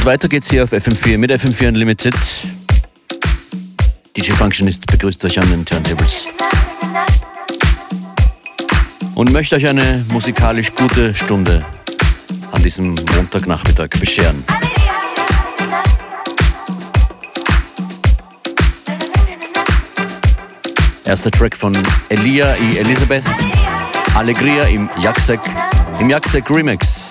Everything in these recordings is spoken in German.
Und weiter geht's hier auf FM4 mit FM4 Unlimited. DJ Functionist begrüßt euch an den Turntables. Und möchte euch eine musikalisch gute Stunde an diesem Montagnachmittag bescheren. Erster Track von Elia y Elizabeth, Alegria im Jaksek, im Jaksek Remix.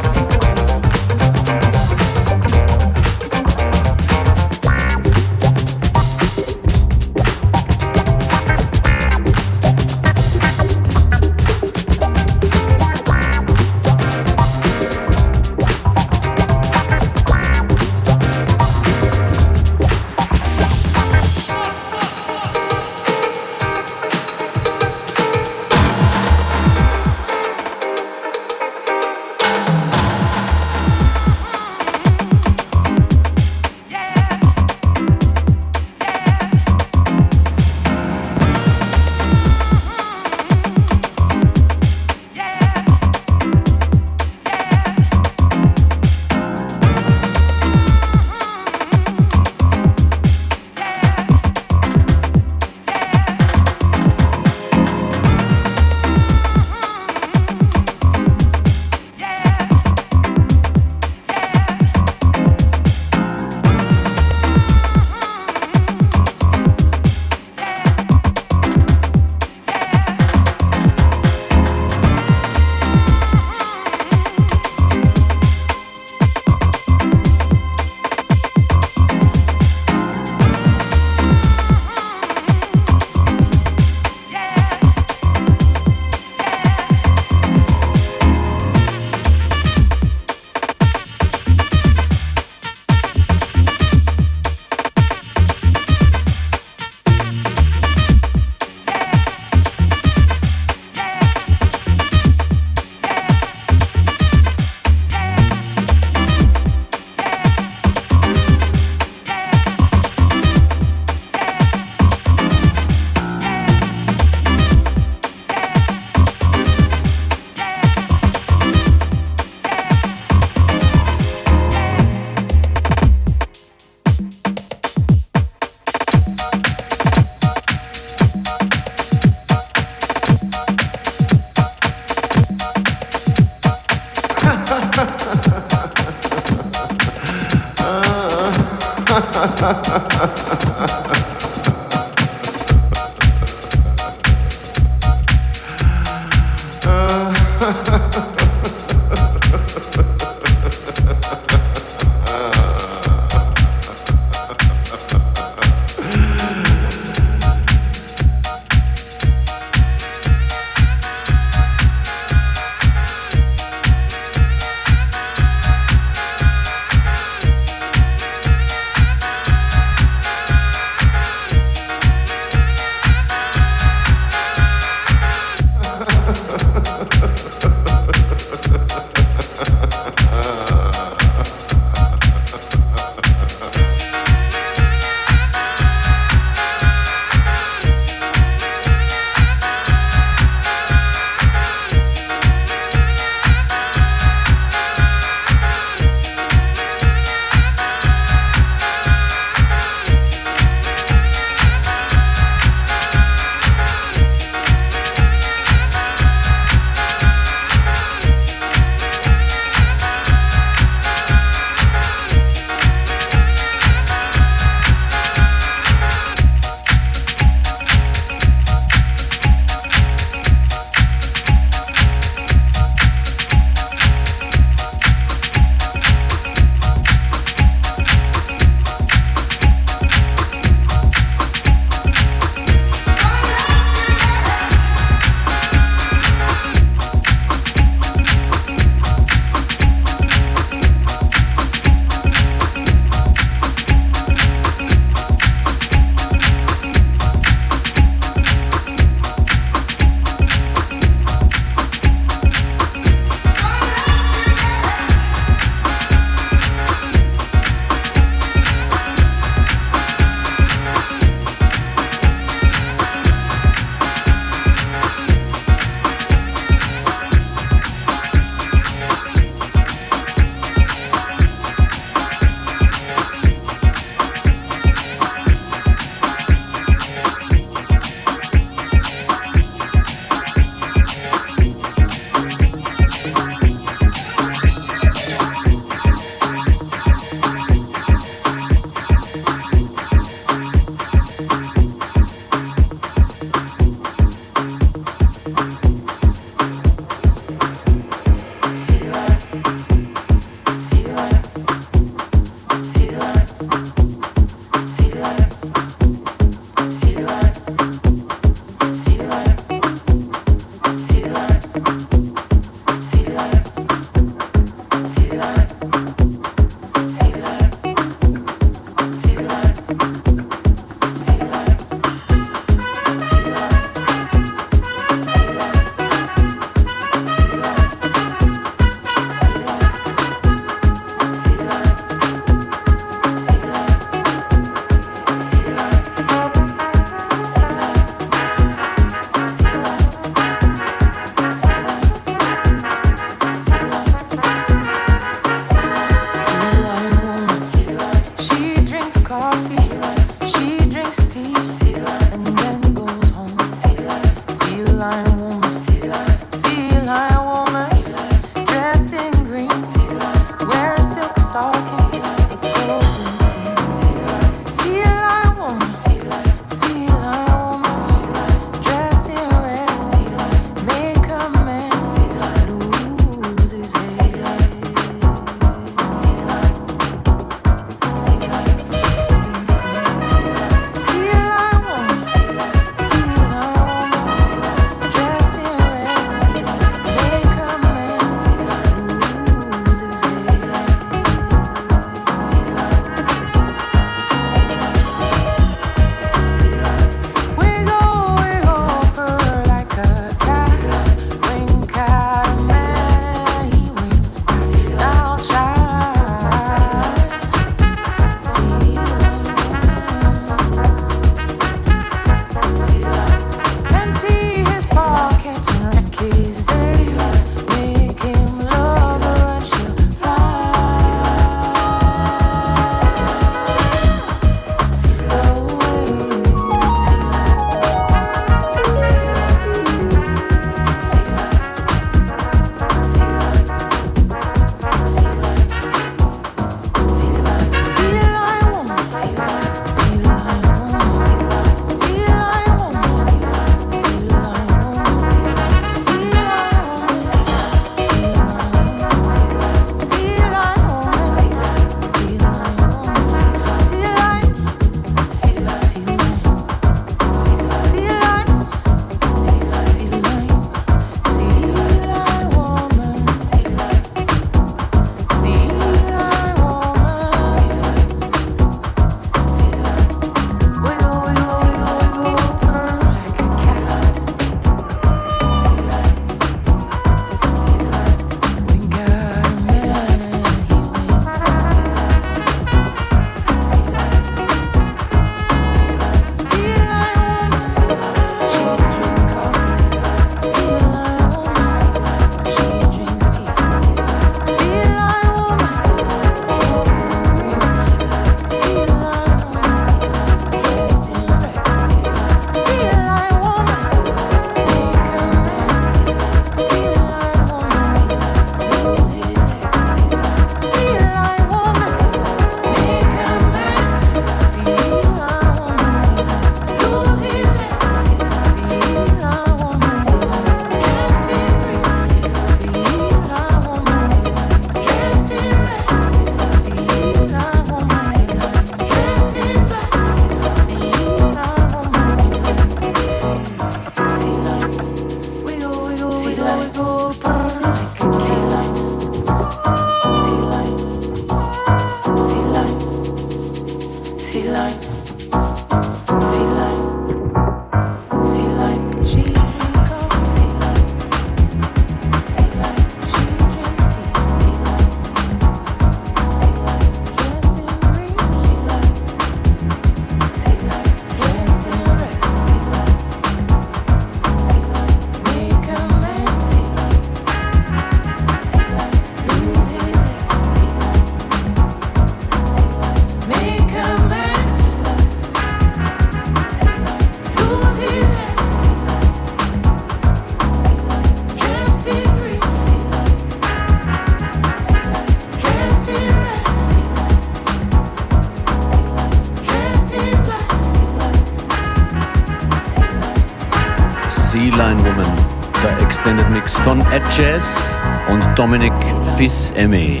Dominic Fils-Aimé.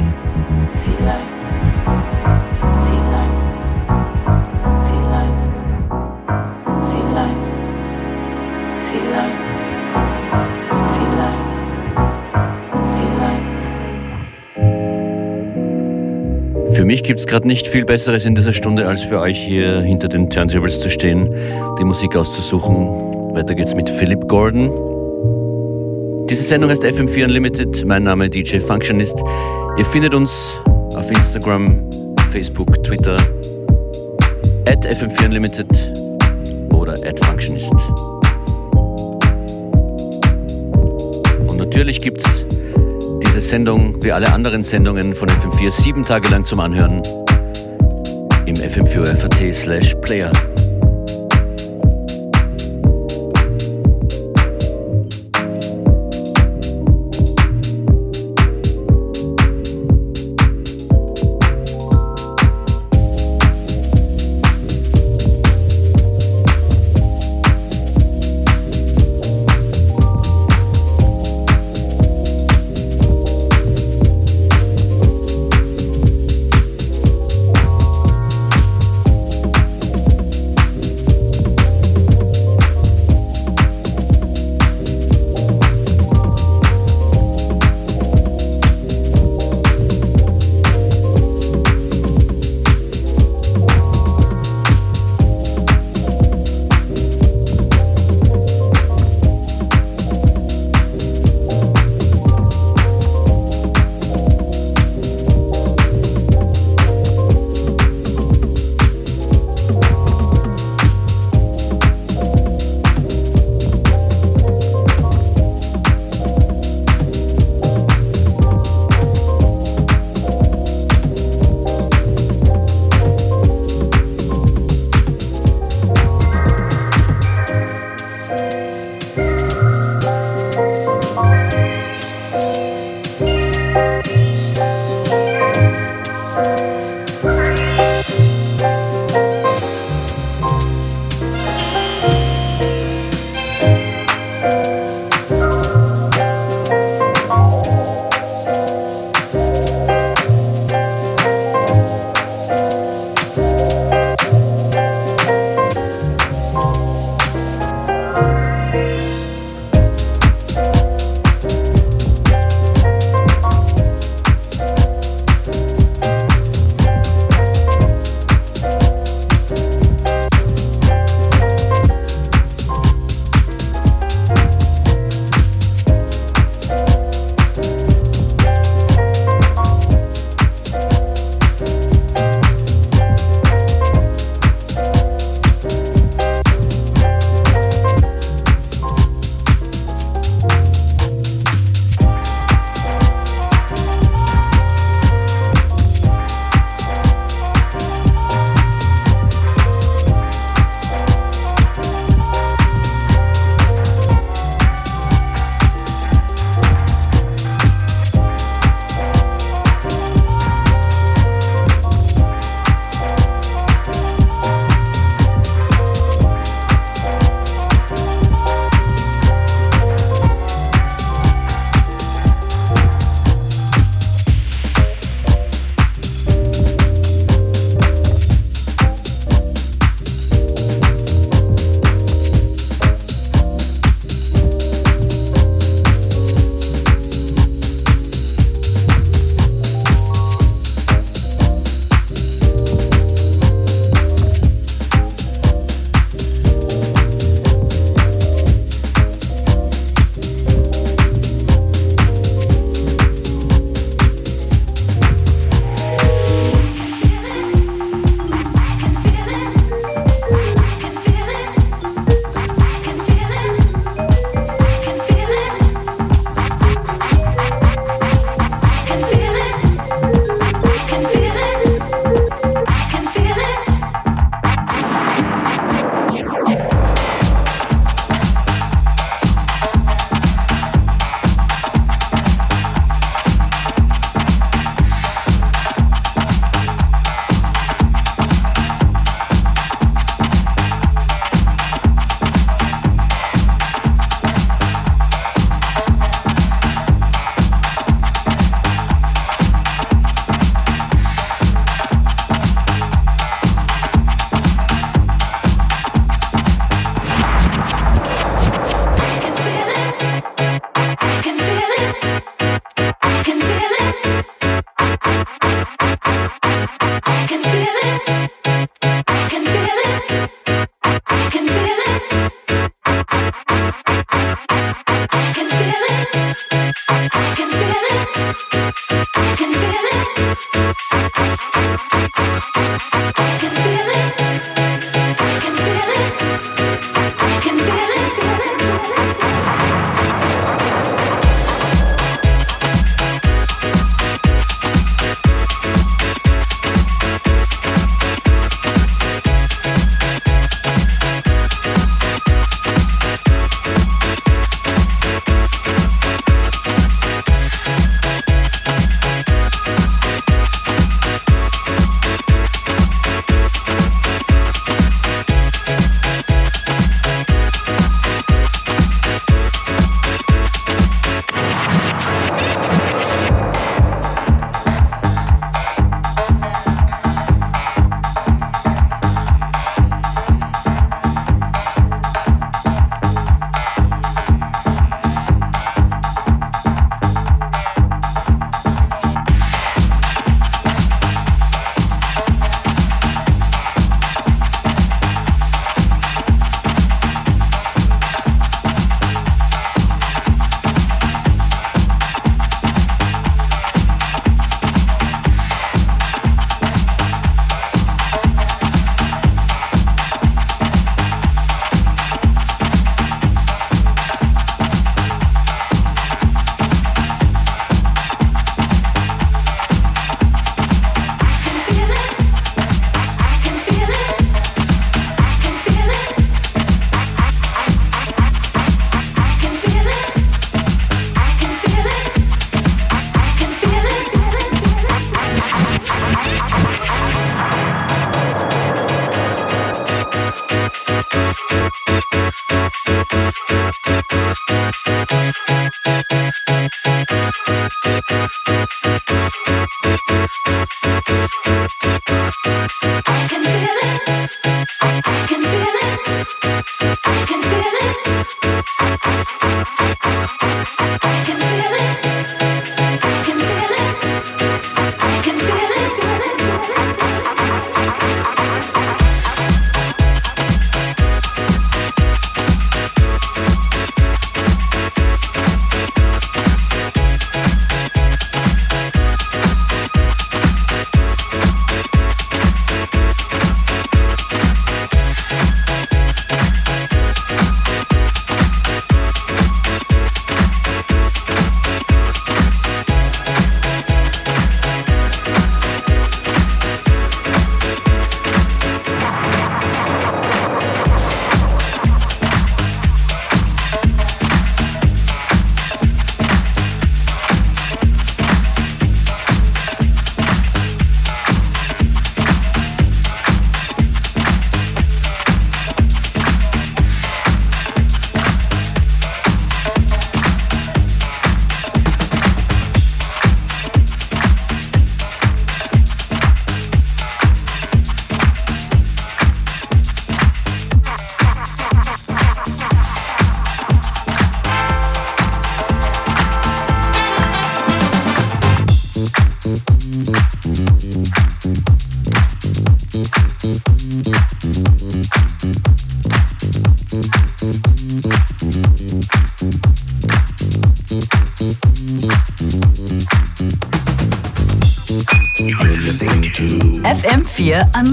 Für mich gibt es gerade nicht viel Besseres in dieser Stunde, als für euch hier hinter den Turntables zu stehen, die Musik auszusuchen. Weiter geht's mit Philip Gordon. Diese Sendung heißt FM4 Unlimited. Mein Name DJ Functionist. Ihr findet uns auf Instagram, Facebook, Twitter, at FM4 Unlimited oder at Functionist. Und natürlich gibt's diese Sendung wie alle anderen Sendungen von FM4 sieben Tage lang zum Anhören im FM4 FAT slash Player.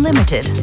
FM4